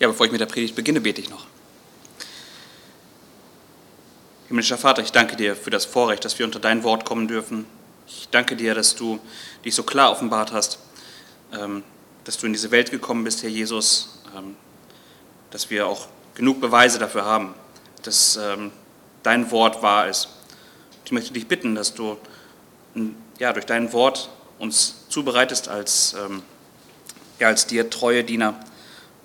Ja, bevor ich mit der Predigt beginne, bete ich noch. Himmlischer Vater, ich danke dir für das Vorrecht, dass wir unter dein Wort kommen dürfen. Ich danke dir, dass du dich so klar offenbart hast, ähm, dass du in diese Welt gekommen bist, Herr Jesus, ähm, dass wir auch genug Beweise dafür haben, dass ähm, dein Wort wahr ist. Ich möchte dich bitten, dass du ja, durch dein Wort uns zubereitest als, ja, als dir treue Diener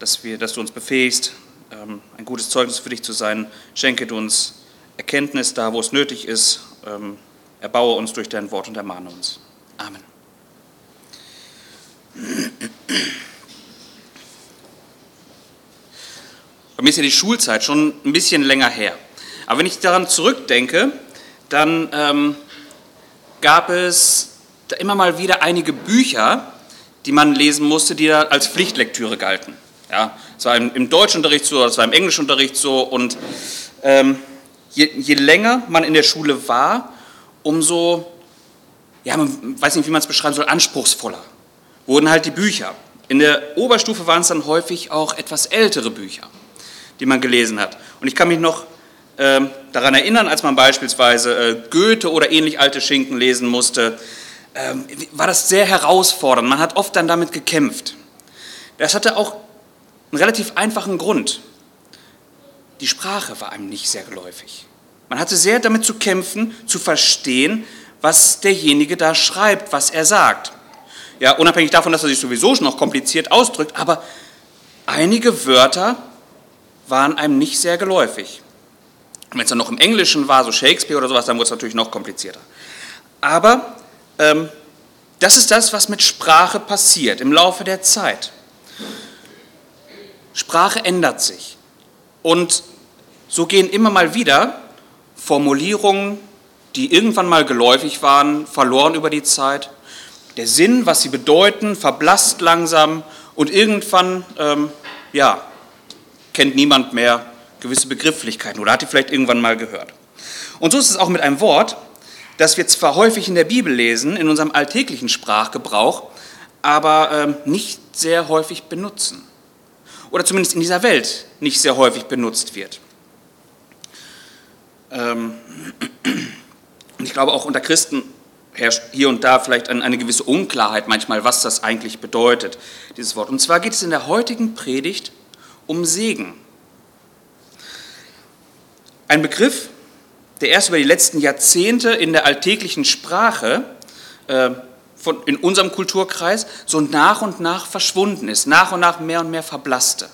dass, wir, dass du uns befähigst, ähm, ein gutes Zeugnis für dich zu sein. Schenke du uns Erkenntnis da, wo es nötig ist. Ähm, erbaue uns durch dein Wort und ermahne uns. Amen. Bei mir ist ja die Schulzeit schon ein bisschen länger her. Aber wenn ich daran zurückdenke, dann ähm, gab es da immer mal wieder einige Bücher, die man lesen musste, die da als Pflichtlektüre galten. Ja, es war im, im Deutschunterricht so, es war im Englischunterricht so und ähm, je, je, länger man in der Schule war, umso, ja, man weiß nicht, wie man es beschreiben soll, anspruchsvoller wurden halt die Bücher. In der Oberstufe waren es dann häufig auch etwas ältere Bücher, die man gelesen hat. Und ich kann mich noch äh, daran erinnern, als man beispielsweise äh, Goethe oder ähnlich alte Schinken lesen musste, äh, war das sehr herausfordernd. Man hat oft dann damit gekämpft. Das hatte auch einen relativ einfachen Grund. Die Sprache war einem nicht sehr geläufig. Man hatte sehr damit zu kämpfen, zu verstehen, was derjenige da schreibt, was er sagt. Ja, unabhängig davon, dass er sich sowieso schon noch kompliziert ausdrückt, aber einige Wörter waren einem nicht sehr geläufig. Wenn es dann noch im Englischen war, so Shakespeare oder sowas, dann wurde es natürlich noch komplizierter. Aber ähm, das ist das, was mit Sprache passiert im Laufe der Zeit. Sprache ändert sich. Und so gehen immer mal wieder Formulierungen, die irgendwann mal geläufig waren, verloren über die Zeit. Der Sinn, was sie bedeuten, verblasst langsam und irgendwann, ähm, ja, kennt niemand mehr gewisse Begrifflichkeiten oder hat die vielleicht irgendwann mal gehört. Und so ist es auch mit einem Wort, das wir zwar häufig in der Bibel lesen, in unserem alltäglichen Sprachgebrauch, aber ähm, nicht sehr häufig benutzen oder zumindest in dieser Welt nicht sehr häufig benutzt wird. Ähm, ich glaube, auch unter Christen herrscht hier und da vielleicht eine gewisse Unklarheit manchmal, was das eigentlich bedeutet, dieses Wort. Und zwar geht es in der heutigen Predigt um Segen. Ein Begriff, der erst über die letzten Jahrzehnte in der alltäglichen Sprache äh, von, in unserem Kulturkreis so nach und nach verschwunden ist, nach und nach mehr und mehr verblasste.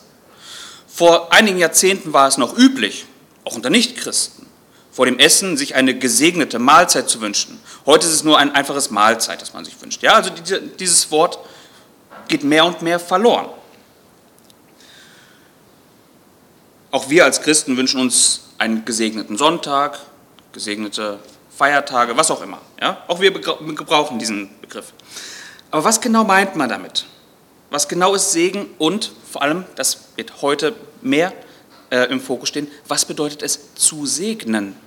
Vor einigen Jahrzehnten war es noch üblich, auch unter Nichtchristen, vor dem Essen sich eine gesegnete Mahlzeit zu wünschen. Heute ist es nur ein einfaches Mahlzeit, das man sich wünscht. Ja, also dieses Wort geht mehr und mehr verloren. Auch wir als Christen wünschen uns einen gesegneten Sonntag, gesegnete Feiertage, was auch immer. Ja? Auch wir gebrauchen diesen Begriff. Aber was genau meint man damit? Was genau ist Segen und vor allem, das wird heute mehr äh, im Fokus stehen, was bedeutet es zu segnen?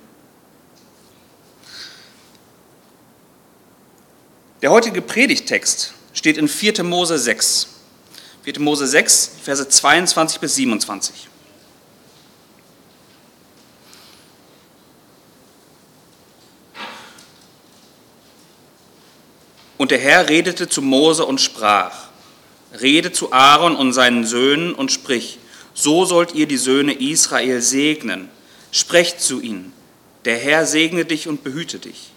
Der heutige Predigtext steht in 4. Mose 6. 4. Mose 6, Verse 22 bis 27. Und der Herr redete zu Mose und sprach, Rede zu Aaron und seinen Söhnen und sprich, so sollt ihr die Söhne Israel segnen. Sprecht zu ihnen, der Herr segne dich und behüte dich.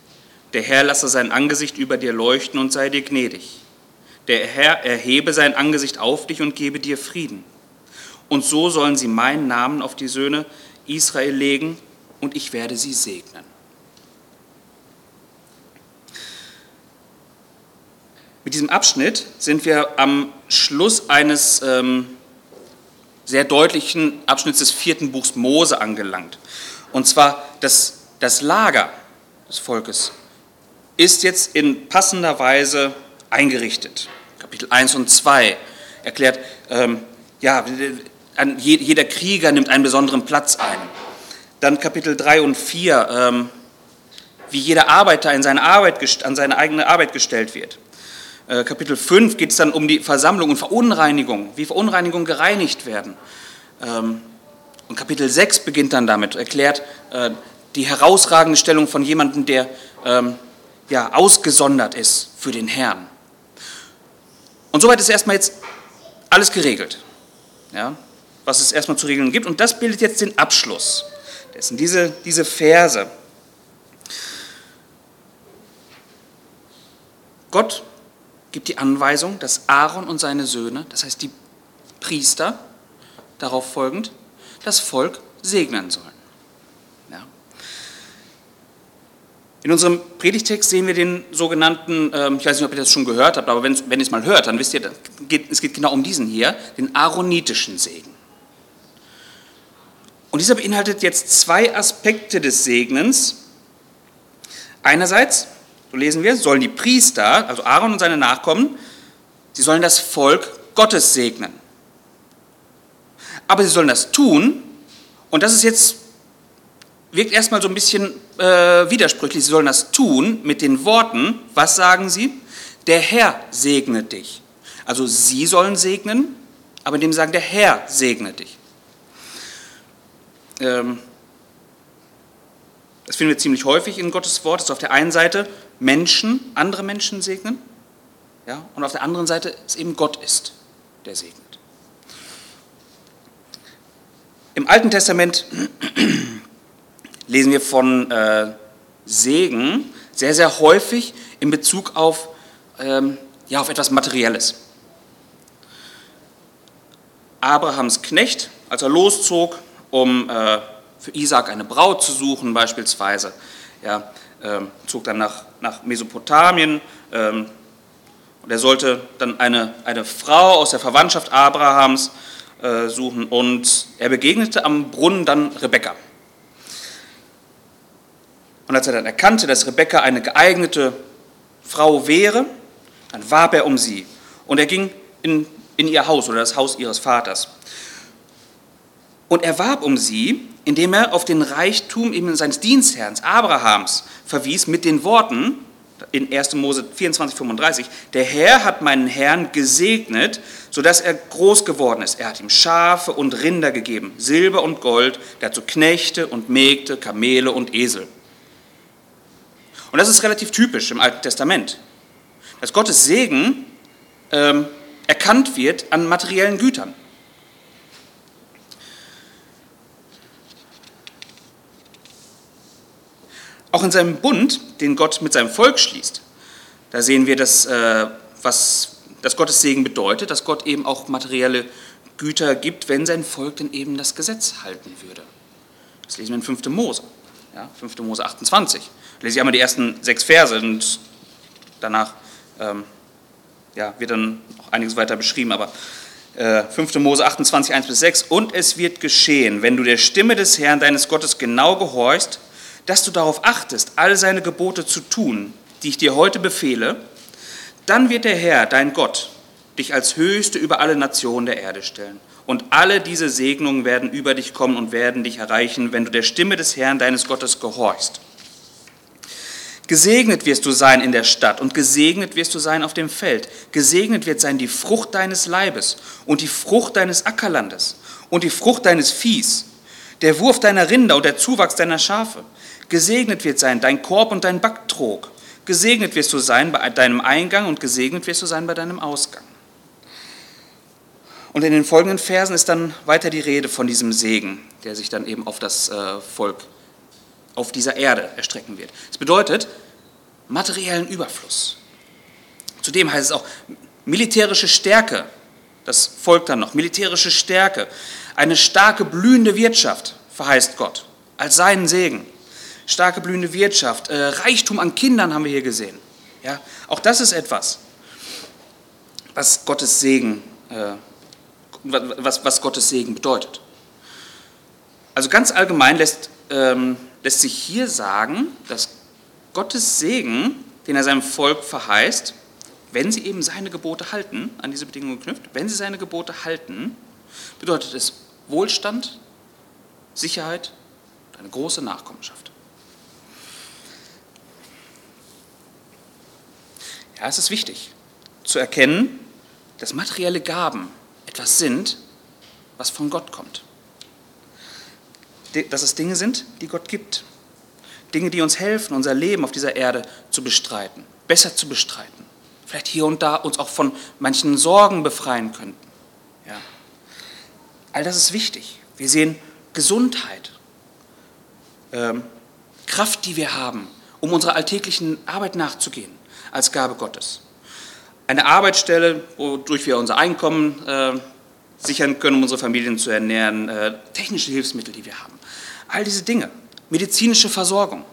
Der Herr lasse sein Angesicht über dir leuchten und sei dir gnädig. Der Herr erhebe sein Angesicht auf dich und gebe dir Frieden. Und so sollen sie meinen Namen auf die Söhne Israel legen und ich werde sie segnen. Mit diesem Abschnitt sind wir am Schluss eines ähm, sehr deutlichen Abschnitts des vierten Buchs Mose angelangt. Und zwar das, das Lager des Volkes ist jetzt in passender Weise eingerichtet. Kapitel 1 und 2 erklärt, ähm, ja, jeder Krieger nimmt einen besonderen Platz ein. Dann Kapitel 3 und 4, ähm, wie jeder Arbeiter in seine Arbeit, an seine eigene Arbeit gestellt wird. Äh, Kapitel 5 geht es dann um die Versammlung und Verunreinigung, wie Verunreinigungen gereinigt werden. Ähm, und Kapitel 6 beginnt dann damit, erklärt äh, die herausragende Stellung von jemandem, der ähm, ja, ausgesondert ist für den Herrn. Und soweit ist erstmal jetzt alles geregelt, ja, was es erstmal zu regeln gibt. Und das bildet jetzt den Abschluss dessen, diese, diese Verse. Gott gibt die Anweisung, dass Aaron und seine Söhne, das heißt die Priester, darauf folgend, das Volk segnen sollen. Ja. In unserem Predigtext sehen wir den sogenannten, ähm, ich weiß nicht, ob ihr das schon gehört habt, aber wenn, wenn ihr es mal hört, dann wisst ihr, es geht genau um diesen hier, den aaronitischen Segen. Und dieser beinhaltet jetzt zwei Aspekte des Segnens. Einerseits, lesen wir, sollen die Priester, also Aaron und seine Nachkommen, sie sollen das Volk Gottes segnen. Aber sie sollen das tun, und das ist jetzt, wirkt erstmal so ein bisschen äh, widersprüchlich, sie sollen das tun mit den Worten, was sagen sie? Der Herr segne dich. Also sie sollen segnen, aber indem sie sagen, der Herr segne dich. Ähm, das finden wir ziemlich häufig in Gottes Wort, dass auf der einen Seite Menschen andere Menschen segnen ja, und auf der anderen Seite es eben Gott ist, der segnet. Im Alten Testament lesen wir von äh, Segen sehr, sehr häufig in Bezug auf, ähm, ja, auf etwas Materielles. Abrahams Knecht, als er loszog, um äh, für Isaac eine Braut zu suchen beispielsweise, ja, zog dann nach, nach Mesopotamien ähm, und er sollte dann eine, eine Frau aus der Verwandtschaft Abrahams äh, suchen und er begegnete am Brunnen dann Rebekka. Und als er dann erkannte, dass Rebekka eine geeignete Frau wäre, dann warb er um sie und er ging in, in ihr Haus oder das Haus ihres Vaters. Und er warb um sie, indem er auf den Reichtum eben seines Dienstherrn Abrahams verwies mit den Worten, in 1. Mose 24, 35, der Herr hat meinen Herrn gesegnet, sodass er groß geworden ist. Er hat ihm Schafe und Rinder gegeben, Silber und Gold, dazu Knechte und Mägde, Kamele und Esel. Und das ist relativ typisch im Alten Testament, dass Gottes Segen ähm, erkannt wird an materiellen Gütern. Auch in seinem Bund, den Gott mit seinem Volk schließt, da sehen wir, dass, äh, was, dass Gottes Segen bedeutet, dass Gott eben auch materielle Güter gibt, wenn sein Volk denn eben das Gesetz halten würde. Das lesen wir in 5. Mose, ja, 5. Mose 28. Da lese ich einmal die ersten sechs Verse und danach ähm, ja, wird dann noch einiges weiter beschrieben, aber äh, 5. Mose 28, 1 bis 6. Und es wird geschehen, wenn du der Stimme des Herrn deines Gottes genau gehorchst dass du darauf achtest, all seine Gebote zu tun, die ich dir heute befehle, dann wird der Herr, dein Gott, dich als Höchste über alle Nationen der Erde stellen. Und alle diese Segnungen werden über dich kommen und werden dich erreichen, wenn du der Stimme des Herrn, deines Gottes, gehorchst. Gesegnet wirst du sein in der Stadt und gesegnet wirst du sein auf dem Feld. Gesegnet wird sein die Frucht deines Leibes und die Frucht deines Ackerlandes und die Frucht deines Viehs, der Wurf deiner Rinder und der Zuwachs deiner Schafe. Gesegnet wird sein dein Korb und dein Backtrog. Gesegnet wirst du sein bei deinem Eingang und gesegnet wirst du sein bei deinem Ausgang. Und in den folgenden Versen ist dann weiter die Rede von diesem Segen, der sich dann eben auf das äh, Volk auf dieser Erde erstrecken wird. Es bedeutet materiellen Überfluss. Zudem heißt es auch militärische Stärke, das folgt dann noch, militärische Stärke, eine starke blühende Wirtschaft verheißt Gott als seinen Segen starke blühende Wirtschaft, äh, Reichtum an Kindern haben wir hier gesehen. Ja, auch das ist etwas, was Gottes Segen, äh, was, was Gottes Segen bedeutet. Also ganz allgemein lässt, ähm, lässt sich hier sagen, dass Gottes Segen, den er seinem Volk verheißt, wenn sie eben seine Gebote halten, an diese Bedingungen geknüpft, wenn sie seine Gebote halten, bedeutet es Wohlstand, Sicherheit und eine große Nachkommenschaft. Ja, es ist wichtig, zu erkennen, dass materielle Gaben etwas sind, was von Gott kommt. Dass es Dinge sind, die Gott gibt. Dinge, die uns helfen, unser Leben auf dieser Erde zu bestreiten, besser zu bestreiten. Vielleicht hier und da uns auch von manchen Sorgen befreien könnten. Ja. All das ist wichtig. Wir sehen Gesundheit, ähm, Kraft, die wir haben, um unserer alltäglichen Arbeit nachzugehen, als Gabe Gottes. Eine Arbeitsstelle, wodurch wir unser Einkommen äh, sichern können, um unsere Familien zu ernähren, äh, technische Hilfsmittel, die wir haben. All diese Dinge, medizinische Versorgung.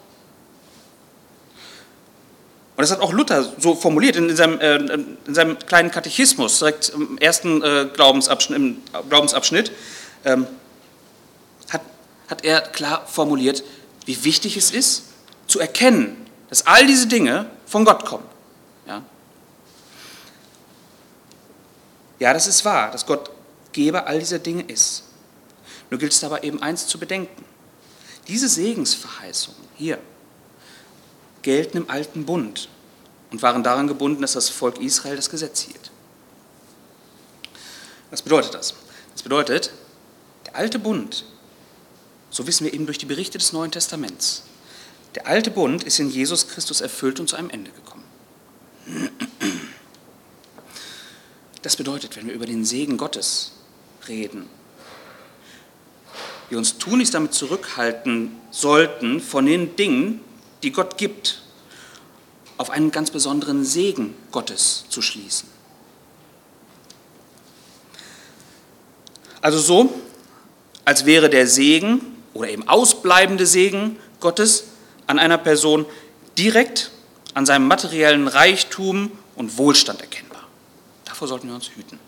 Und das hat auch Luther so formuliert in seinem, äh, in seinem kleinen Katechismus, direkt im ersten äh, Glaubensabschnitt, im Glaubensabschnitt ähm, hat, hat er klar formuliert, wie wichtig es ist, zu erkennen, dass all diese Dinge von Gott kommen. Ja, ja das ist wahr, dass Gott Geber all dieser Dinge ist. Nur gilt es dabei eben eins zu bedenken. Diese Segensverheißungen hier gelten im alten Bund und waren daran gebunden, dass das Volk Israel das Gesetz hielt. Was bedeutet das? Das bedeutet, der alte Bund, so wissen wir eben durch die Berichte des Neuen Testaments, der alte Bund ist in Jesus Christus erfüllt und zu einem Ende gekommen. Das bedeutet, wenn wir über den Segen Gottes reden, wir uns tunlichst damit zurückhalten sollten, von den Dingen, die Gott gibt, auf einen ganz besonderen Segen Gottes zu schließen. Also so, als wäre der Segen oder eben ausbleibende Segen Gottes an einer Person direkt an seinem materiellen Reichtum und Wohlstand erkennbar. Davor sollten wir uns hüten.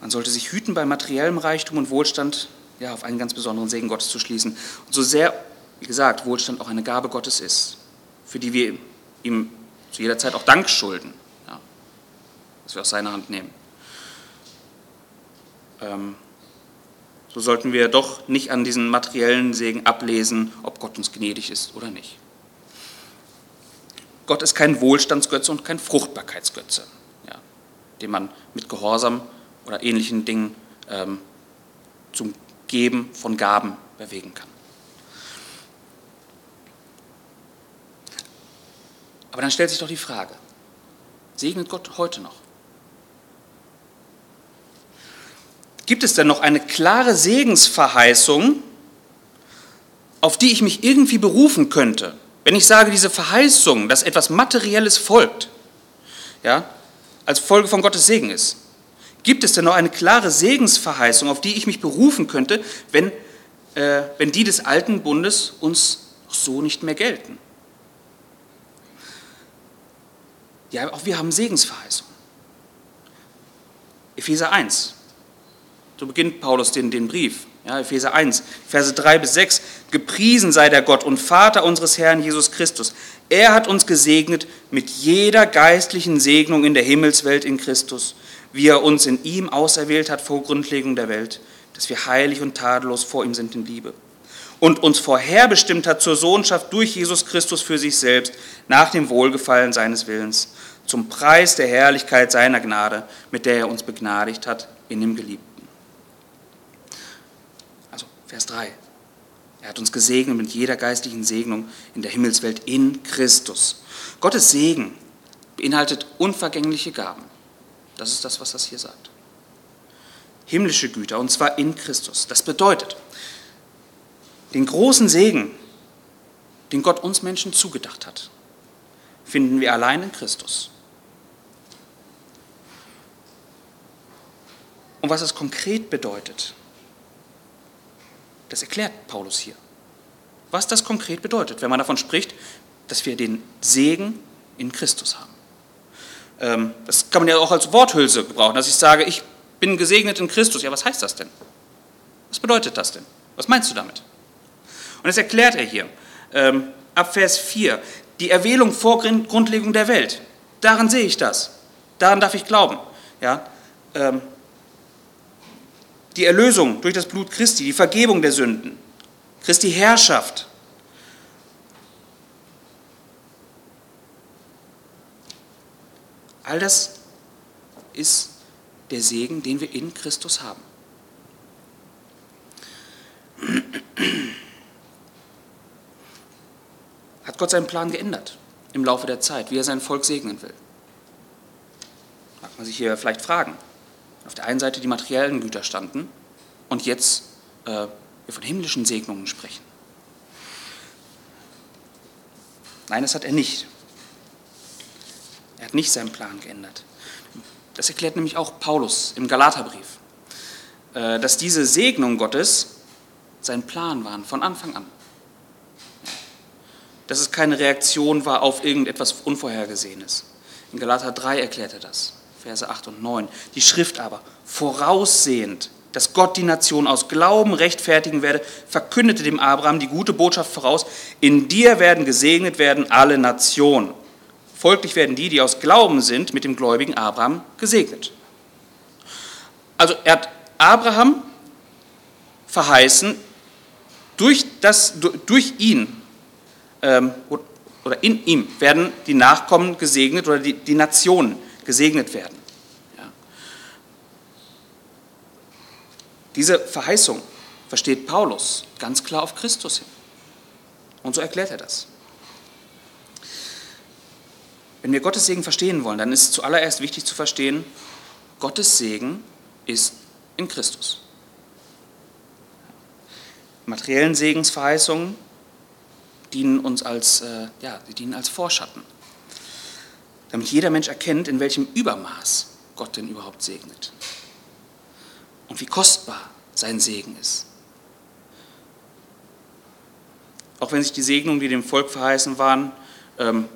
Man sollte sich hüten, bei materiellem Reichtum und Wohlstand ja, auf einen ganz besonderen Segen Gottes zu schließen. Und so sehr, wie gesagt, Wohlstand auch eine Gabe Gottes ist, für die wir ihm zu jeder Zeit auch Dank schulden, ja, dass wir aus seiner Hand nehmen. Ähm, so sollten wir doch nicht an diesen materiellen Segen ablesen, ob Gott uns gnädig ist oder nicht. Gott ist kein Wohlstandsgötze und kein Fruchtbarkeitsgötze, ja, den man mit Gehorsam oder ähnlichen Dingen ähm, zum Geben von Gaben bewegen kann. Aber dann stellt sich doch die Frage, segnet Gott heute noch? Gibt es denn noch eine klare Segensverheißung, auf die ich mich irgendwie berufen könnte? Wenn ich sage, diese Verheißung, dass etwas Materielles folgt, ja, als Folge von Gottes Segen ist, Gibt es denn noch eine klare Segensverheißung, auf die ich mich berufen könnte, wenn, äh, wenn die des alten Bundes uns so nicht mehr gelten? Ja, auch wir haben Segensverheißung. Epheser 1. So beginnt Paulus den, den Brief. Ja, Epheser 1, Verse 3 bis 6. Gepriesen sei der Gott und Vater unseres Herrn Jesus Christus. Er hat uns gesegnet mit jeder geistlichen Segnung in der Himmelswelt in Christus wie er uns in ihm auserwählt hat vor Grundlegung der Welt, dass wir heilig und tadellos vor ihm sind in Liebe. Und uns vorherbestimmt hat zur Sohnschaft durch Jesus Christus für sich selbst, nach dem Wohlgefallen seines Willens, zum Preis der Herrlichkeit seiner Gnade, mit der er uns begnadigt hat in dem Geliebten. Vers 3. Er hat uns gesegnet mit jeder geistlichen Segnung in der Himmelswelt in Christus. Gottes Segen beinhaltet unvergängliche Gaben. Das ist das, was das hier sagt. Himmlische Güter, und zwar in Christus. Das bedeutet, den großen Segen, den Gott uns Menschen zugedacht hat, finden wir allein in Christus. Und was es konkret bedeutet, das erklärt Paulus hier. Was das konkret bedeutet, wenn man davon spricht, dass wir den Segen in Christus haben. Ähm, das kann man ja auch als Worthülse gebrauchen, dass ich sage, ich bin gesegnet in Christus. Ja, was heißt das denn? Was bedeutet das denn? Was meinst du damit? Und das erklärt er hier ähm, ab Vers 4. Die Erwählung vor Grundlegung der Welt. Daran sehe ich das. Daran darf ich glauben. Ja? Ähm, die Erlösung durch das Blut Christi, die Vergebung der Sünden, Christi Herrschaft, All das ist der Segen, den wir in Christus haben. Hat Gott seinen Plan geändert im Laufe der Zeit, wie er sein Volk segnen will? Mag man sich hier vielleicht fragen. Auf der einen Seite die materiellen Güter standen und jetzt äh, wir von himmlischen Segnungen sprechen. Nein, das hat er nicht. Er hat nicht seinen Plan geändert. Das erklärt nämlich auch Paulus im Galaterbrief, äh, dass diese Segnung Gottes sein Plan waren von Anfang an. Dass es keine Reaktion war auf irgendetwas Unvorhergesehenes. In Galater 3 erklärt er das, Verse 8 und 9. Die Schrift aber, voraussehend, dass Gott die Nation aus Glauben rechtfertigen werde, verkündete dem Abraham die gute Botschaft voraus, in dir werden gesegnet werden alle Nationen. Folglich werden die, die aus Glauben sind, mit dem gläubigen Abraham gesegnet. Also er hat Abraham verheißen, durch, das, durch ihn ähm, oder in ihm werden die Nachkommen gesegnet oder die, die Nationen gesegnet werden. Ja. Diese Verheißung versteht Paulus ganz klar auf Christus hin. Und so erklärt er das. Wenn wir Gottes Segen verstehen wollen, dann ist zuallererst wichtig zu verstehen, Gottes Segen ist in Christus. Materiellen Segensverheißungen dienen uns als, äh, ja, die dienen als Vorschatten, damit jeder Mensch erkennt, in welchem Übermaß Gott denn überhaupt segnet und wie kostbar sein Segen ist. Auch wenn sich die Segnungen, die dem Volk verheißen waren, ähm,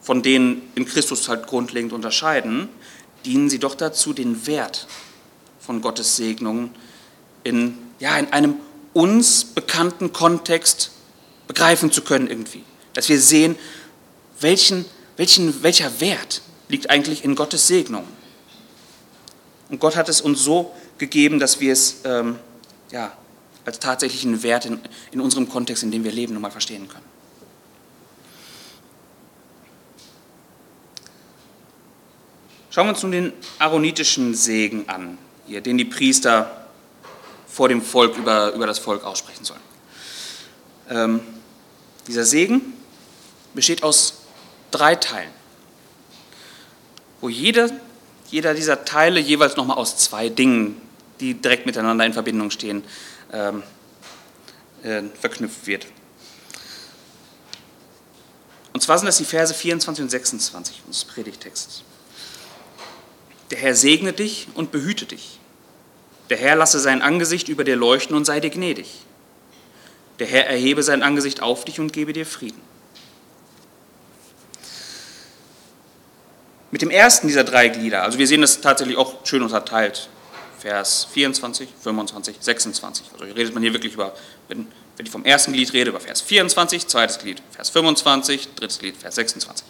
von denen in Christus halt grundlegend unterscheiden, dienen sie doch dazu, den Wert von Gottes Segnungen in, ja, in einem uns bekannten Kontext begreifen zu können irgendwie. Dass wir sehen, welchen, welchen, welcher Wert liegt eigentlich in Gottes Segnung. Und Gott hat es uns so gegeben, dass wir es ähm, ja, als tatsächlichen Wert in, in unserem Kontext, in dem wir leben, nochmal verstehen können. Schauen wir uns nun den aaronitischen Segen an, hier, den die Priester vor dem Volk über, über das Volk aussprechen sollen. Ähm, dieser Segen besteht aus drei Teilen, wo jeder, jeder dieser Teile jeweils nochmal aus zwei Dingen, die direkt miteinander in Verbindung stehen, ähm, äh, verknüpft wird. Und zwar sind das die Verse 24 und 26 unseres Predigtexts. Der Herr segne dich und behüte dich. Der Herr lasse sein Angesicht über dir leuchten und sei dir gnädig. Der Herr erhebe sein Angesicht auf dich und gebe dir Frieden. Mit dem ersten dieser drei Glieder, also wir sehen das tatsächlich auch schön unterteilt, Vers 24, 25, 26. Also hier redet man hier wirklich über, wenn, wenn ich vom ersten Glied rede, über Vers 24, zweites Glied, Vers 25, drittes Glied, Vers 26.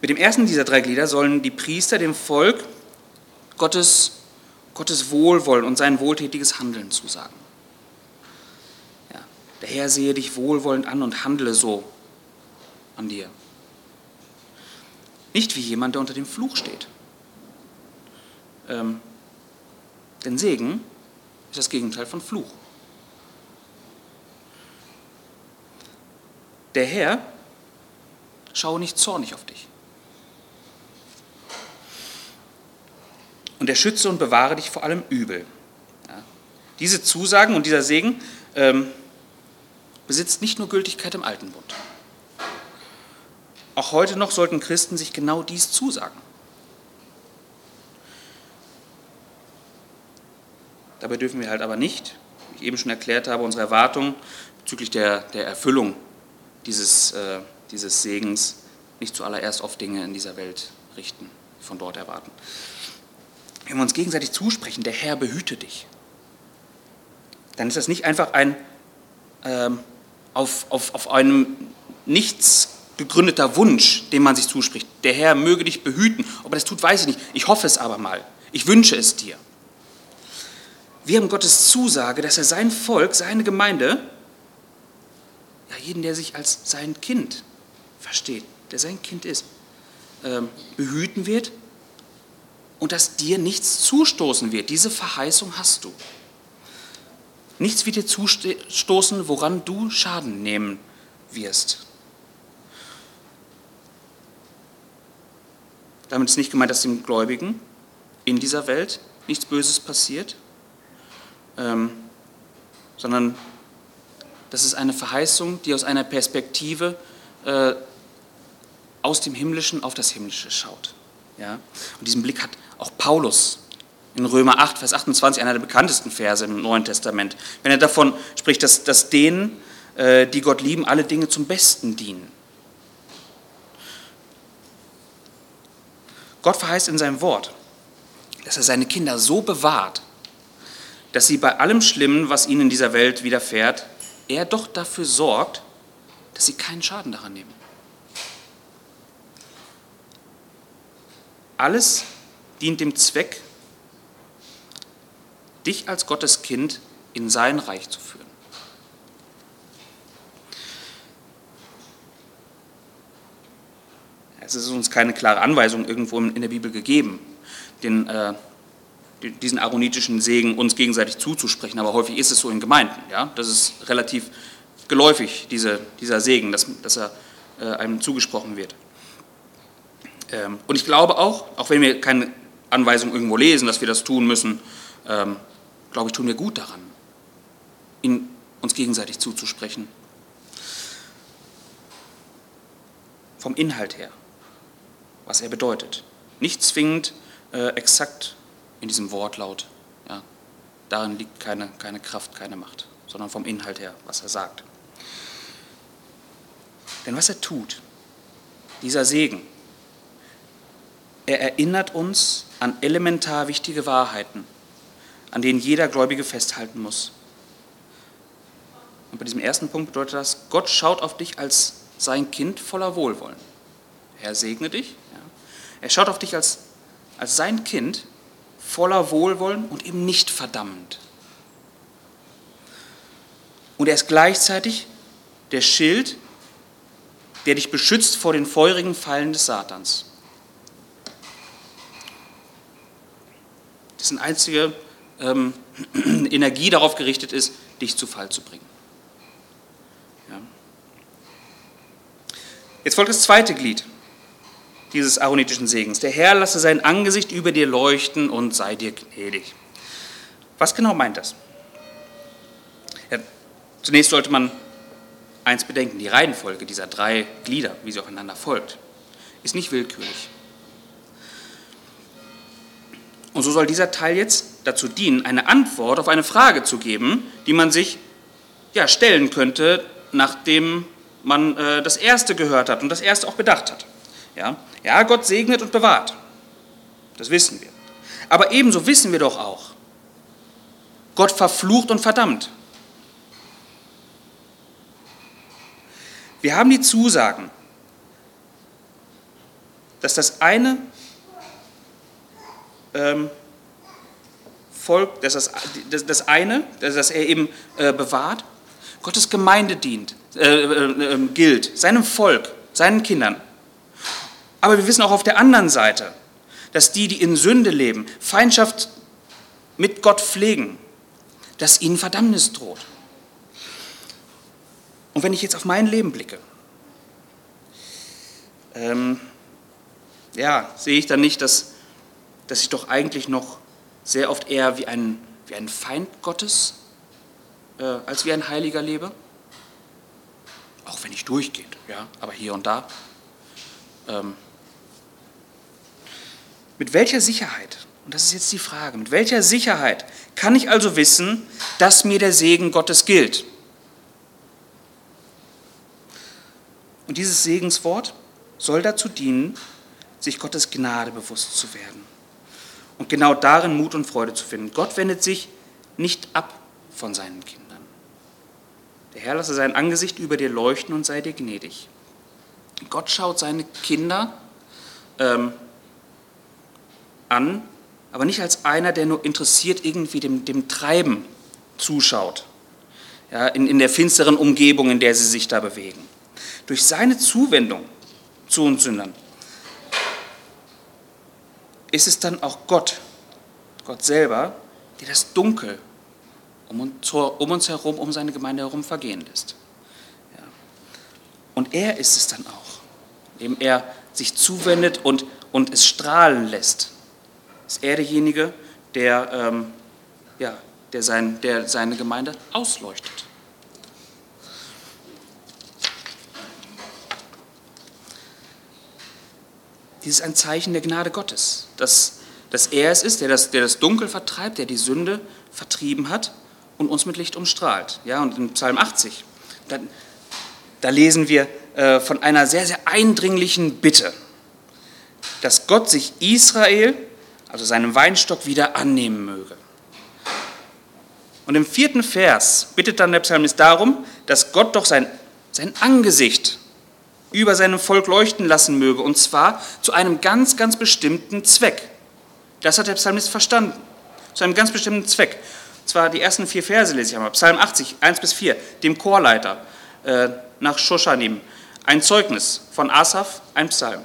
Mit dem ersten dieser drei Glieder sollen die Priester dem Volk Gottes, Gottes Wohlwollen und sein wohltätiges Handeln zusagen. Ja, der Herr sehe dich wohlwollend an und handle so an dir. Nicht wie jemand, der unter dem Fluch steht. Ähm, denn Segen ist das Gegenteil von Fluch. Der Herr schaue nicht zornig auf dich. und er schütze und bewahre dich vor allem Übel. Ja. Diese Zusagen und dieser Segen ähm, besitzt nicht nur Gültigkeit im Alten Bund. Auch heute noch sollten Christen sich genau dies zusagen. Dabei dürfen wir halt aber nicht, wie ich eben schon erklärt habe, unsere Erwartungen bezüglich der, der Erfüllung dieses, äh, dieses Segens nicht zuallererst auf Dinge in dieser Welt richten, von dort erwarten wenn wir uns gegenseitig zusprechen, der Herr behüte dich, dann ist das nicht einfach ein ähm, auf, auf, auf einem nichts gegründeter Wunsch, den man sich zuspricht. Der Herr möge dich behüten. Ob er das tut, weiß ich nicht. Ich hoffe es aber mal. Ich wünsche es dir. Wir haben Gottes Zusage, dass er sein Volk, seine Gemeinde, ja, jeden, der sich als sein Kind versteht, der sein Kind ist, äh, behüten wird und dass dir nichts zustoßen wird. Diese Verheißung hast du. Nichts wird dir zustoßen, woran du Schaden nehmen wirst. Damit ist nicht gemeint, dass dem Gläubigen in dieser Welt nichts Böses passiert, ähm, sondern das ist eine Verheißung, die aus einer Perspektive äh, aus dem Himmlischen auf das Himmlische schaut. Ja? Und diesen Blick hat auch Paulus in Römer 8, Vers 28, einer der bekanntesten Verse im Neuen Testament, wenn er davon spricht, dass, dass denen, äh, die Gott lieben, alle Dinge zum Besten dienen. Gott verheißt in seinem Wort, dass er seine Kinder so bewahrt, dass sie bei allem Schlimmen, was ihnen in dieser Welt widerfährt, er doch dafür sorgt, dass sie keinen Schaden daran nehmen. Alles dient dem Zweck, dich als Gottes Kind in sein Reich zu führen. Es ist uns keine klare Anweisung irgendwo in der Bibel gegeben, den, äh, diesen aaronitischen Segen uns gegenseitig zuzusprechen, aber häufig ist es so in Gemeinden. Ja? Das ist relativ geläufig, diese, dieser Segen, dass, dass er äh, einem zugesprochen wird. Ähm, und ich glaube auch, auch wenn wir keine Anweisung irgendwo lesen, dass wir das tun müssen, ähm, glaube ich, tun wir gut daran, ihn uns gegenseitig zuzusprechen. Vom Inhalt her, was er bedeutet. Nicht zwingend äh, exakt in diesem Wortlaut. Ja. Darin liegt keine, keine Kraft, keine Macht, sondern vom Inhalt her, was er sagt. Denn was er tut, dieser Segen, er erinnert uns an elementar wichtige Wahrheiten, an denen jeder Gläubige festhalten muss. Und bei diesem ersten Punkt bedeutet das, Gott schaut auf dich als sein Kind voller Wohlwollen. Er segne dich. Er schaut auf dich als, als sein Kind voller Wohlwollen und eben nicht verdammend. Und er ist gleichzeitig der Schild, der dich beschützt vor den feurigen Fallen des Satans. Dessen einzige ähm, Energie darauf gerichtet ist, dich zu Fall zu bringen. Ja. Jetzt folgt das zweite Glied dieses aaronitischen Segens. Der Herr lasse sein Angesicht über dir leuchten und sei dir gnädig. Was genau meint das? Ja, zunächst sollte man eins bedenken, die Reihenfolge dieser drei Glieder, wie sie aufeinander folgt, ist nicht willkürlich. Und so soll dieser Teil jetzt dazu dienen, eine Antwort auf eine Frage zu geben, die man sich ja, stellen könnte, nachdem man äh, das Erste gehört hat und das Erste auch bedacht hat. Ja? Ja, Gott segnet und bewahrt. Das wissen wir. Aber ebenso wissen wir doch auch, Gott verflucht und verdammt. Wir haben die Zusagen, dass das eine ähm, Volk, dass das, das, das eine, dass er eben äh, bewahrt, Gottes Gemeinde dient, äh, äh, ähm, gilt, seinem Volk, seinen Kindern. Aber wir wissen auch auf der anderen Seite, dass die, die in Sünde leben, Feindschaft mit Gott pflegen, dass ihnen Verdammnis droht. Und wenn ich jetzt auf mein Leben blicke, ähm, ja, sehe ich dann nicht, dass dass ich doch eigentlich noch sehr oft eher wie ein, wie ein Feind Gottes äh, als wie ein Heiliger lebe. Auch wenn ich durchgeht, ja, aber hier und da. Ähm, mit welcher Sicherheit, und das ist jetzt die Frage, mit welcher Sicherheit kann ich also wissen, dass mir der Segen Gottes gilt? Und dieses Segenswort soll dazu dienen, sich Gottes Gnade bewusst zu werden und genau darin Mut und Freude zu finden. Gott wendet sich nicht ab von seinen Kindern. Der Herr lasse sein Angesicht über dir leuchten und sei dir gnädig. Gott schaut seine Kinder ähm, an, aber nicht als einer, der nur interessiert irgendwie dem, dem Treiben zuschaut, ja, in, in der finsteren Umgebung, in der sie sich da bewegen. Durch seine Zuwendung zu uns Sündern ist es dann auch Gott, Gott selber, der das Dunkel um uns, um uns herum, um seine Gemeinde herum vergehen lässt. Ja. Und er ist es dann auch, indem er sich zuwendet und, und es strahlen lässt. Ist er derjenige, der, ähm, ja, der, sein, der seine Gemeinde ausleuchtet. Dies ist ein Zeichen der Gnade Gottes, dass, dass er es ist, der das, der das Dunkel vertreibt, der die Sünde vertrieben hat und uns mit Licht umstrahlt. Ja, und in Psalm 80, da, da lesen wir äh, von einer sehr, sehr eindringlichen Bitte, dass Gott sich Israel, also seinem Weinstock, wieder annehmen möge. Und im vierten Vers bittet dann der Psalmist darum, dass Gott doch sein, sein Angesicht über seinem Volk leuchten lassen möge, und zwar zu einem ganz, ganz bestimmten Zweck. Das hat der Psalmist verstanden, zu einem ganz bestimmten Zweck. Und zwar die ersten vier Verse lese ich einmal. Psalm 80, 1 bis 4, dem Chorleiter äh, nach Shoshanim. Ein Zeugnis von Asaf, ein Psalm.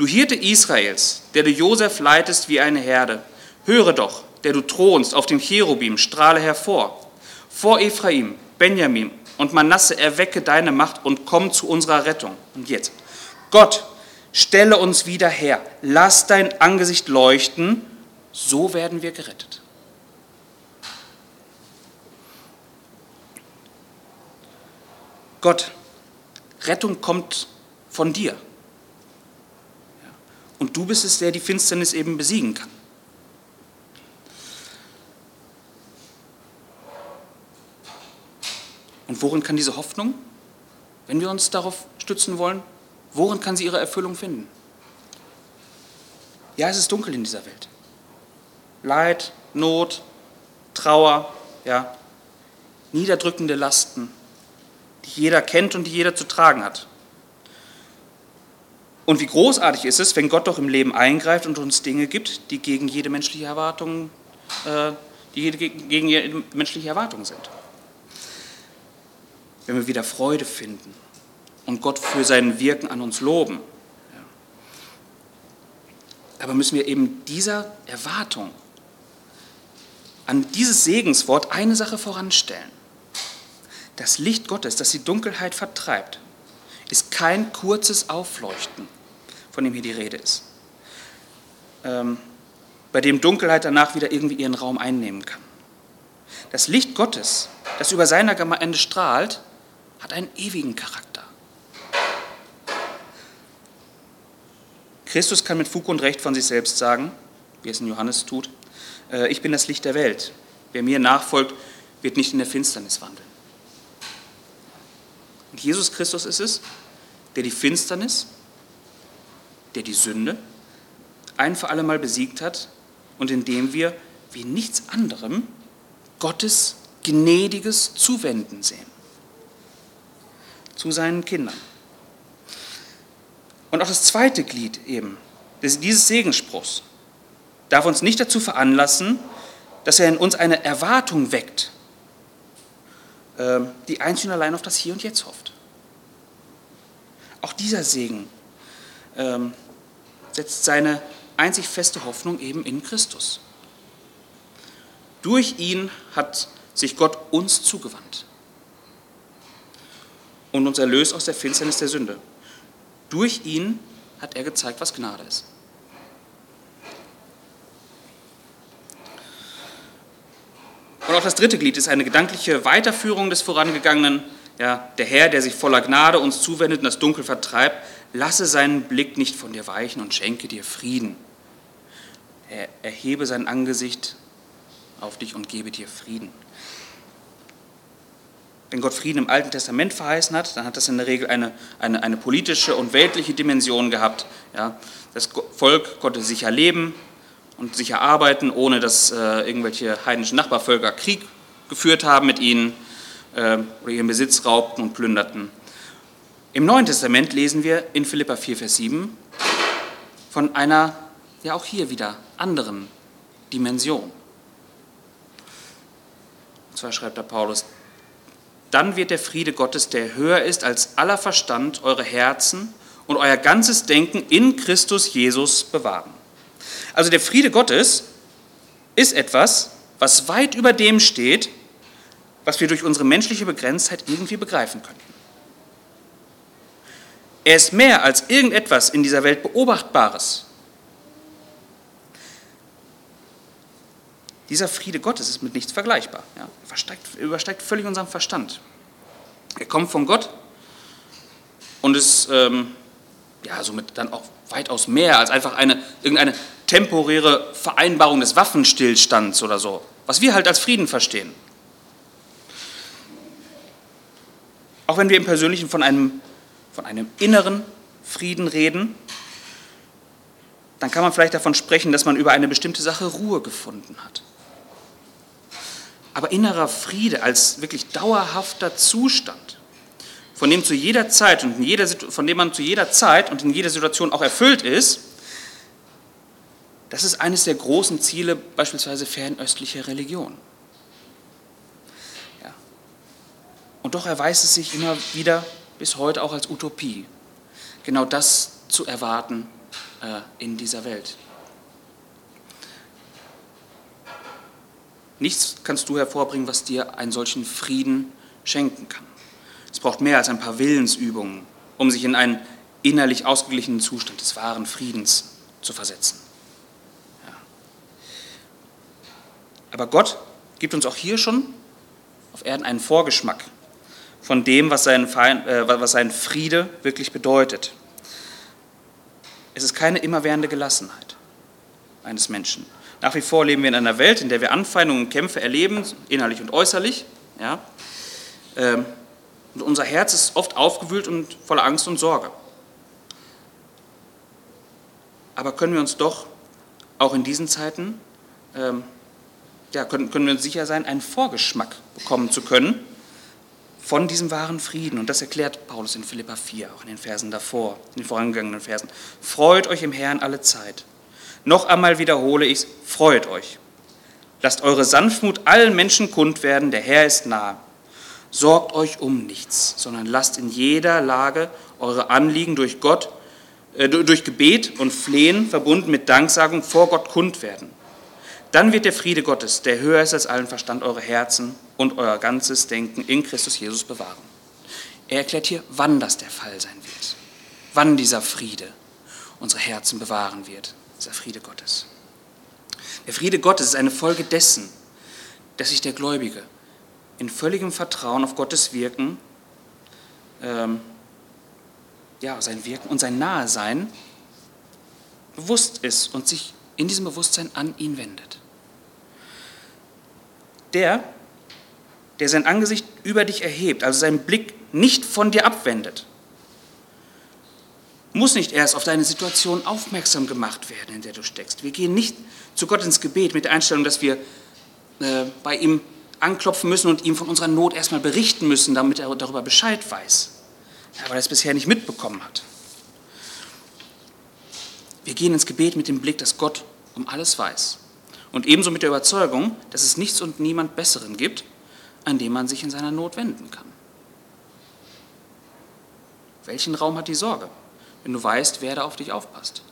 Du Hirte Israels, der du Josef leitest wie eine Herde, höre doch, der du thronst auf dem Cherubim, strahle hervor. Vor Ephraim, Benjamin und Manasse erwecke deine Macht und komm zu unserer Rettung. Und jetzt, Gott, stelle uns wieder her, lass dein Angesicht leuchten, so werden wir gerettet. Gott, Rettung kommt von dir. Und du bist es, der die Finsternis eben besiegen kann. Und worin kann diese Hoffnung, wenn wir uns darauf stützen wollen, worin kann sie ihre Erfüllung finden? Ja, es ist dunkel in dieser Welt. Leid, Not, Trauer, ja, niederdrückende Lasten, die jeder kennt und die jeder zu tragen hat. Und wie großartig ist es, wenn Gott doch im Leben eingreift und uns Dinge gibt, die gegen jede menschliche Erwartung, äh, die gegen jede menschliche Erwartung sind wenn wir wieder Freude finden und Gott für sein Wirken an uns loben. Aber müssen wir eben dieser Erwartung, an dieses Segenswort eine Sache voranstellen. Das Licht Gottes, das die Dunkelheit vertreibt, ist kein kurzes Aufleuchten, von dem hier die Rede ist, ähm, bei dem Dunkelheit danach wieder irgendwie ihren Raum einnehmen kann. Das Licht Gottes, das über seiner Gemeinde strahlt, hat einen ewigen Charakter. Christus kann mit Fug und Recht von sich selbst sagen, wie es in Johannes tut, äh, ich bin das Licht der Welt. Wer mir nachfolgt, wird nicht in der Finsternis wandeln. Und Jesus Christus ist es, der die Finsternis, der die Sünde ein für alle Mal besiegt hat und indem wir wie nichts anderem Gottes gnädiges Zuwenden sehen zu seinen Kindern. Und auch das zweite Glied eben dieses Segensspruchs darf uns nicht dazu veranlassen, dass er in uns eine Erwartung weckt, ähm, die einzig und allein auf das Hier und Jetzt hofft. Auch dieser Segen ähm, setzt seine einzig feste Hoffnung eben in Christus. Durch ihn hat sich Gott uns zugewandt und uns erlöst aus der Finsternis der Sünde. Durch ihn hat er gezeigt, was Gnade ist. Und auch das dritte Glied ist eine gedankliche Weiterführung des vorangegangenen. Ja, der Herr, der sich voller Gnade uns zuwendet und das Dunkel vertreibt, lasse seinen Blick nicht von dir weichen und schenke dir Frieden. Er erhebe sein Angesicht auf dich und gebe dir Frieden. Wenn Gott Frieden im Alten Testament verheißen hat, dann hat das in der Regel eine, eine, eine politische und weltliche Dimension gehabt. Ja, das Volk konnte sicher leben und sicher arbeiten, ohne dass äh, irgendwelche heidnischen Nachbarvölker Krieg geführt haben mit ihnen äh, oder ihren Besitz raubten und plünderten. Im Neuen Testament lesen wir in Philippa 4, Vers 7 von einer, ja auch hier wieder, anderen Dimension. Und zwar schreibt da Paulus, dann wird der Friede Gottes, der höher ist als aller Verstand, eure Herzen und euer ganzes Denken in Christus Jesus bewahren. Also der Friede Gottes ist etwas, was weit über dem steht, was wir durch unsere menschliche Begrenztheit irgendwie begreifen könnten. Er ist mehr als irgendetwas in dieser Welt Beobachtbares. Dieser Friede Gottes ist mit nichts vergleichbar. Ja, übersteigt, übersteigt völlig unseren Verstand. Er kommt von Gott und ist ähm, ja, somit dann auch weitaus mehr als einfach eine, irgendeine temporäre Vereinbarung des Waffenstillstands oder so, was wir halt als Frieden verstehen. Auch wenn wir im Persönlichen von einem, von einem inneren Frieden reden, dann kann man vielleicht davon sprechen, dass man über eine bestimmte Sache Ruhe gefunden hat. Aber innerer Friede als wirklich dauerhafter Zustand, von dem, zu jeder Zeit und in jeder, von dem man zu jeder Zeit und in jeder Situation auch erfüllt ist, das ist eines der großen Ziele beispielsweise fernöstlicher Religion. Ja. Und doch erweist es sich immer wieder bis heute auch als Utopie, genau das zu erwarten äh, in dieser Welt. Nichts kannst du hervorbringen, was dir einen solchen Frieden schenken kann. Es braucht mehr als ein paar Willensübungen, um sich in einen innerlich ausgeglichenen Zustand des wahren Friedens zu versetzen. Ja. Aber Gott gibt uns auch hier schon auf Erden einen Vorgeschmack von dem, was sein, äh, was sein Friede wirklich bedeutet. Es ist keine immerwährende Gelassenheit eines Menschen. Nach wie vor leben wir in einer Welt, in der wir Anfeindungen und Kämpfe erleben, innerlich und äußerlich. Ja? Ähm, und unser Herz ist oft aufgewühlt und voller Angst und Sorge. Aber können wir uns doch auch in diesen Zeiten, ähm, ja, können, können wir uns sicher sein, einen Vorgeschmack bekommen zu können von diesem wahren Frieden. Und das erklärt Paulus in Philippa 4, auch in den Versen davor, in den vorangegangenen Versen. Freut euch im Herrn alle Zeit. Noch einmal wiederhole ich, freut euch. Lasst eure Sanftmut allen Menschen kund werden, der Herr ist nah. Sorgt euch um nichts, sondern lasst in jeder Lage eure Anliegen durch Gott, äh, durch Gebet und Flehen verbunden mit Danksagung vor Gott kund werden. Dann wird der Friede Gottes, der höher ist als allen Verstand, eure Herzen und euer ganzes Denken in Christus Jesus bewahren. Er erklärt hier, wann das der Fall sein wird, wann dieser Friede unsere Herzen bewahren wird dieser Friede Gottes. Der Friede Gottes ist eine Folge dessen, dass sich der Gläubige in völligem Vertrauen auf Gottes Wirken, ähm, ja, sein Wirken und sein Nahesein bewusst ist und sich in diesem Bewusstsein an ihn wendet. Der, der sein Angesicht über dich erhebt, also seinen Blick nicht von dir abwendet, muss nicht erst auf deine Situation aufmerksam gemacht werden, in der du steckst. Wir gehen nicht zu Gott ins Gebet mit der Einstellung, dass wir äh, bei ihm anklopfen müssen und ihm von unserer Not erstmal berichten müssen, damit er darüber Bescheid weiß, weil er es bisher nicht mitbekommen hat. Wir gehen ins Gebet mit dem Blick, dass Gott um alles weiß. Und ebenso mit der Überzeugung, dass es nichts und niemand Besseren gibt, an dem man sich in seiner Not wenden kann. Welchen Raum hat die Sorge? wenn du weißt, wer da auf dich aufpasst.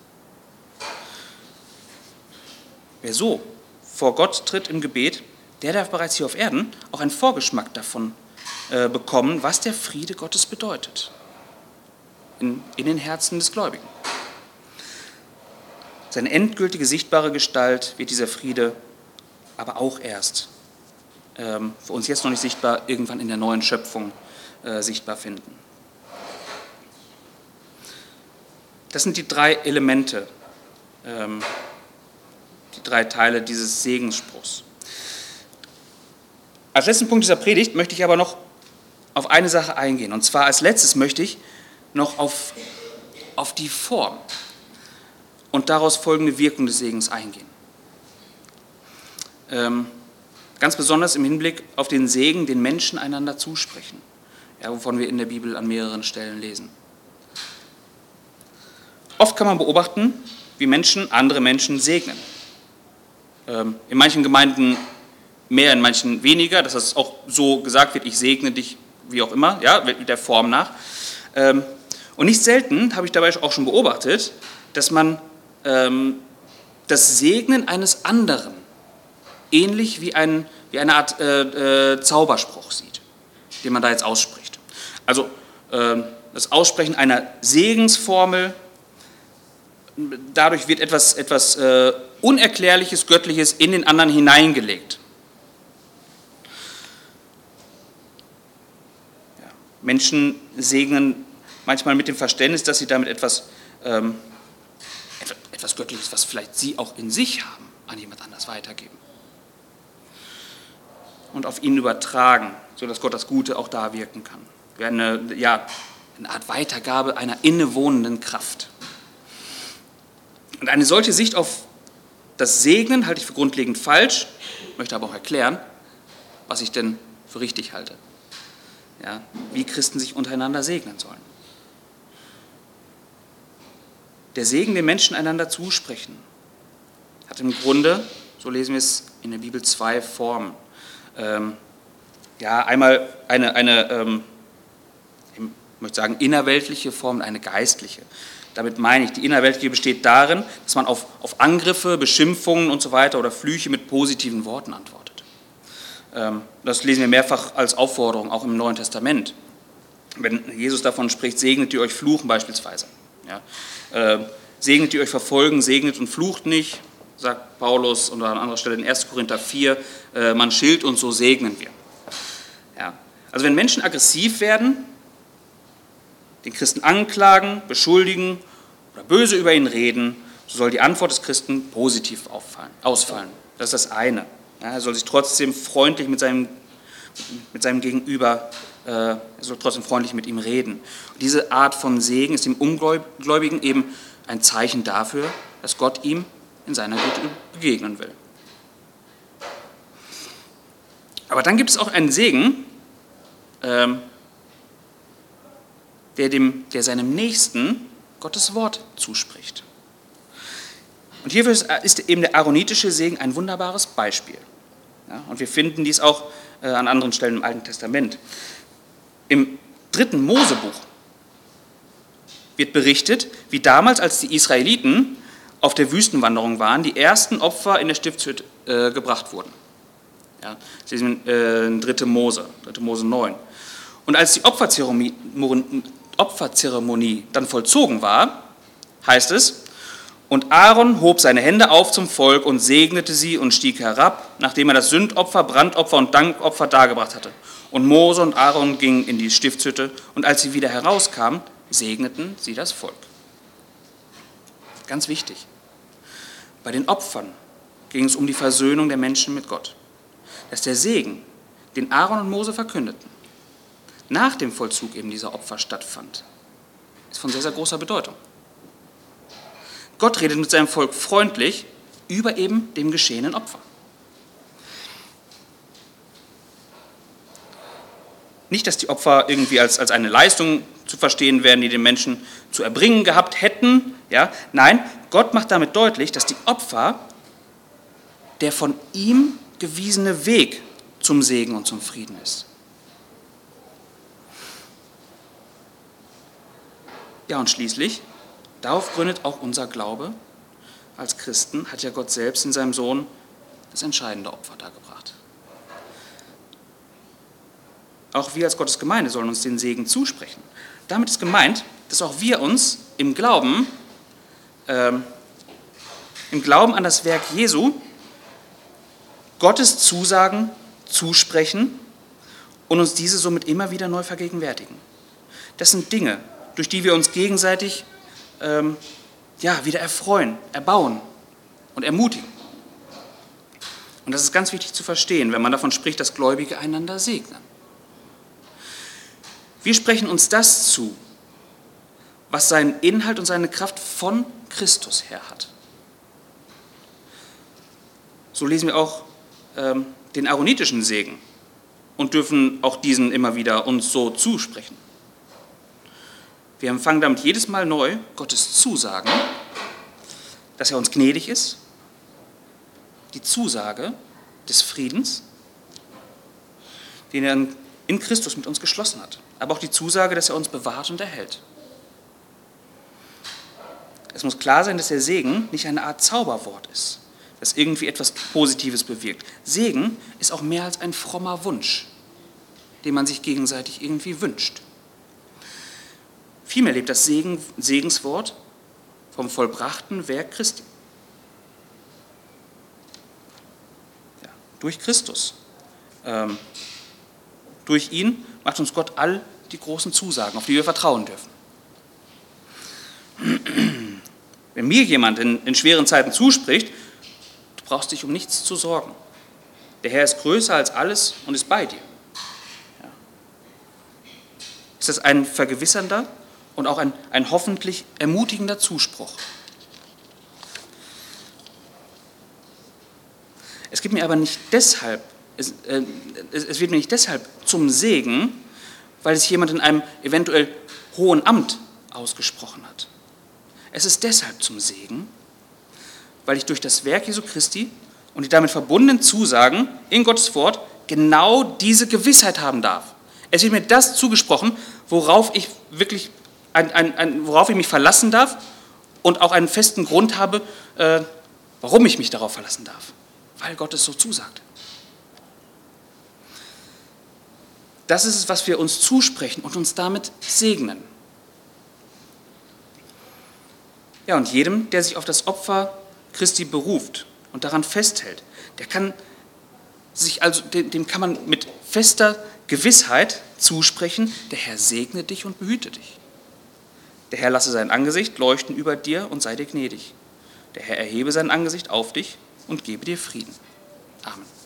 Wer so vor Gott tritt im Gebet, der darf bereits hier auf Erden auch einen Vorgeschmack davon äh, bekommen, was der Friede Gottes bedeutet in, in den Herzen des Gläubigen. Seine endgültige sichtbare Gestalt wird dieser Friede aber auch erst, ähm, für uns jetzt noch nicht sichtbar, irgendwann in der neuen Schöpfung äh, sichtbar finden. Das sind die drei Elemente, ähm, die drei Teile dieses Segensspruchs. Als letzten Punkt dieser Predigt möchte ich aber noch auf eine Sache eingehen. Und zwar als letztes möchte ich noch auf, auf die Form und daraus folgende Wirkung des Segens eingehen. Ähm, ganz besonders im Hinblick auf den Segen, den Menschen einander zusprechen, ja, wovon wir in der Bibel an mehreren Stellen lesen. Oft kann man beobachten, wie Menschen andere Menschen segnen. Ähm, in manchen Gemeinden mehr, in manchen weniger, dass das auch so gesagt wird, ich segne dich, wie auch immer, ja, der Form nach. Ähm, und nicht selten habe ich dabei auch schon beobachtet, dass man ähm, das Segnen eines anderen ähnlich wie, ein, wie eine Art äh, äh, Zauberspruch sieht, den man da jetzt ausspricht. Also äh, das Aussprechen einer Segensformel, dadurch wird etwas, etwas äh, Unerklärliches, Göttliches in den anderen hineingelegt. Menschen segnen manchmal mit dem Verständnis, dass sie damit etwas, ähm, etwas Göttliches, was vielleicht sie auch in sich haben, an jemand anders weitergeben. Und auf ihn übertragen, sodass Gott das Gute auch da wirken kann. Eine, ja, eine Art Weitergabe einer innewohnenden Kraft. Und eine solche Sicht auf das Segnen halte ich für grundlegend falsch, möchte aber auch erklären, was ich denn für richtig halte. Ja, wie Christen sich untereinander segnen sollen. Der Segen den Menschen einander zusprechen hat im Grunde, so lesen wir es in der Bibel, zwei Formen. Ähm, ja, einmal eine, eine ähm, ich möchte sagen, innerweltliche Form und eine geistliche. Damit meine ich, die innerweltliche besteht darin, dass man auf, auf Angriffe, Beschimpfungen und so weiter oder Flüche mit positiven Worten antwortet. Ähm, das lesen wir mehrfach als Aufforderung, auch im Neuen Testament. Wenn Jesus davon spricht, segnet ihr euch fluchen beispielsweise. Ja. Äh, segnet die euch verfolgen, segnet und flucht nicht, sagt Paulus und an anderer Stelle in 1. Korinther 4, äh, man schilt und so segnen wir. Ja. Also wenn Menschen aggressiv werden, den Christen anklagen, beschuldigen oder böse über ihn reden, so soll die Antwort des Christen positiv auffallen, ausfallen. Das ist das eine. Ja, er soll sich trotzdem freundlich mit seinem, mit seinem Gegenüber äh, er soll trotzdem freundlich mit ihm reden. Und diese Art von Segen ist dem Ungläubigen eben ein Zeichen dafür, dass Gott ihm in seiner Güte begegnen will. Aber dann gibt es auch einen Segen, ähm, der, dem, der seinem Nächsten Gottes Wort zuspricht. Und hierfür ist eben der aaronitische Segen ein wunderbares Beispiel. Ja, und wir finden dies auch äh, an anderen Stellen im Alten Testament. Im dritten Mosebuch wird berichtet, wie damals, als die Israeliten auf der Wüstenwanderung waren, die ersten Opfer in der Stiftshütte äh, gebracht wurden. Ja, das ist äh, 3. Mose, 3. Mose 9. Und als die Opferzeremonie dann vollzogen war, heißt es, und Aaron hob seine Hände auf zum Volk und segnete sie und stieg herab, nachdem er das Sündopfer, Brandopfer und Dankopfer dargebracht hatte. Und Mose und Aaron gingen in die Stiftshütte und als sie wieder herauskamen, segneten sie das Volk. Ganz wichtig. Bei den Opfern ging es um die Versöhnung der Menschen mit Gott. Dass der Segen, den Aaron und Mose verkündeten, nach dem Vollzug eben dieser Opfer stattfand, ist von sehr, sehr großer Bedeutung. Gott redet mit seinem Volk freundlich über eben dem geschehenen Opfer. Nicht, dass die Opfer irgendwie als, als eine Leistung zu verstehen werden, die den Menschen zu erbringen gehabt hätten. Ja? Nein, Gott macht damit deutlich, dass die Opfer der von ihm gewiesene Weg zum Segen und zum Frieden ist. Ja, und schließlich, darauf gründet auch unser Glaube. Als Christen hat ja Gott selbst in seinem Sohn das entscheidende Opfer dargebracht. Auch wir als Gottes Gemeinde sollen uns den Segen zusprechen. Damit ist gemeint, dass auch wir uns im Glauben, ähm, im Glauben an das Werk Jesu, Gottes Zusagen zusprechen und uns diese somit immer wieder neu vergegenwärtigen. Das sind Dinge, durch die wir uns gegenseitig ähm, ja, wieder erfreuen, erbauen und ermutigen. Und das ist ganz wichtig zu verstehen, wenn man davon spricht, dass Gläubige einander segnen. Wir sprechen uns das zu, was seinen Inhalt und seine Kraft von Christus her hat. So lesen wir auch ähm, den aaronitischen Segen und dürfen auch diesen immer wieder uns so zusprechen. Wir empfangen damit jedes Mal neu Gottes Zusagen, dass er uns gnädig ist, die Zusage des Friedens, den er in Christus mit uns geschlossen hat aber auch die Zusage, dass er uns bewahrt und erhält. Es muss klar sein, dass der Segen nicht eine Art Zauberwort ist, das irgendwie etwas Positives bewirkt. Segen ist auch mehr als ein frommer Wunsch, den man sich gegenseitig irgendwie wünscht. Vielmehr lebt das Segen, Segenswort vom vollbrachten Werk Christi. Ja, durch Christus. Ähm, durch ihn macht uns Gott all die großen Zusagen, auf die wir vertrauen dürfen. Wenn mir jemand in, in schweren Zeiten zuspricht, du brauchst dich um nichts zu sorgen. Der Herr ist größer als alles und ist bei dir. Ja. Ist das ein vergewissernder und auch ein, ein hoffentlich ermutigender Zuspruch? Es gibt mir aber nicht deshalb, es, äh, es wird mir nicht deshalb zum Segen, weil es jemand in einem eventuell hohen Amt ausgesprochen hat. Es ist deshalb zum Segen, weil ich durch das Werk Jesu Christi und die damit verbundenen Zusagen in Gottes Wort genau diese Gewissheit haben darf. Es wird mir das zugesprochen, worauf ich wirklich, ein, ein, ein, worauf ich mich verlassen darf und auch einen festen Grund habe, äh, warum ich mich darauf verlassen darf. Weil Gott es so zusagt. Das ist es, was wir uns zusprechen und uns damit segnen. Ja, und jedem, der sich auf das Opfer Christi beruft und daran festhält, der kann sich also, dem kann man mit fester Gewissheit zusprechen, der Herr segne dich und behüte dich. Der Herr lasse sein Angesicht leuchten über dir und sei dir gnädig. Der Herr erhebe sein Angesicht auf dich und gebe dir Frieden. Amen.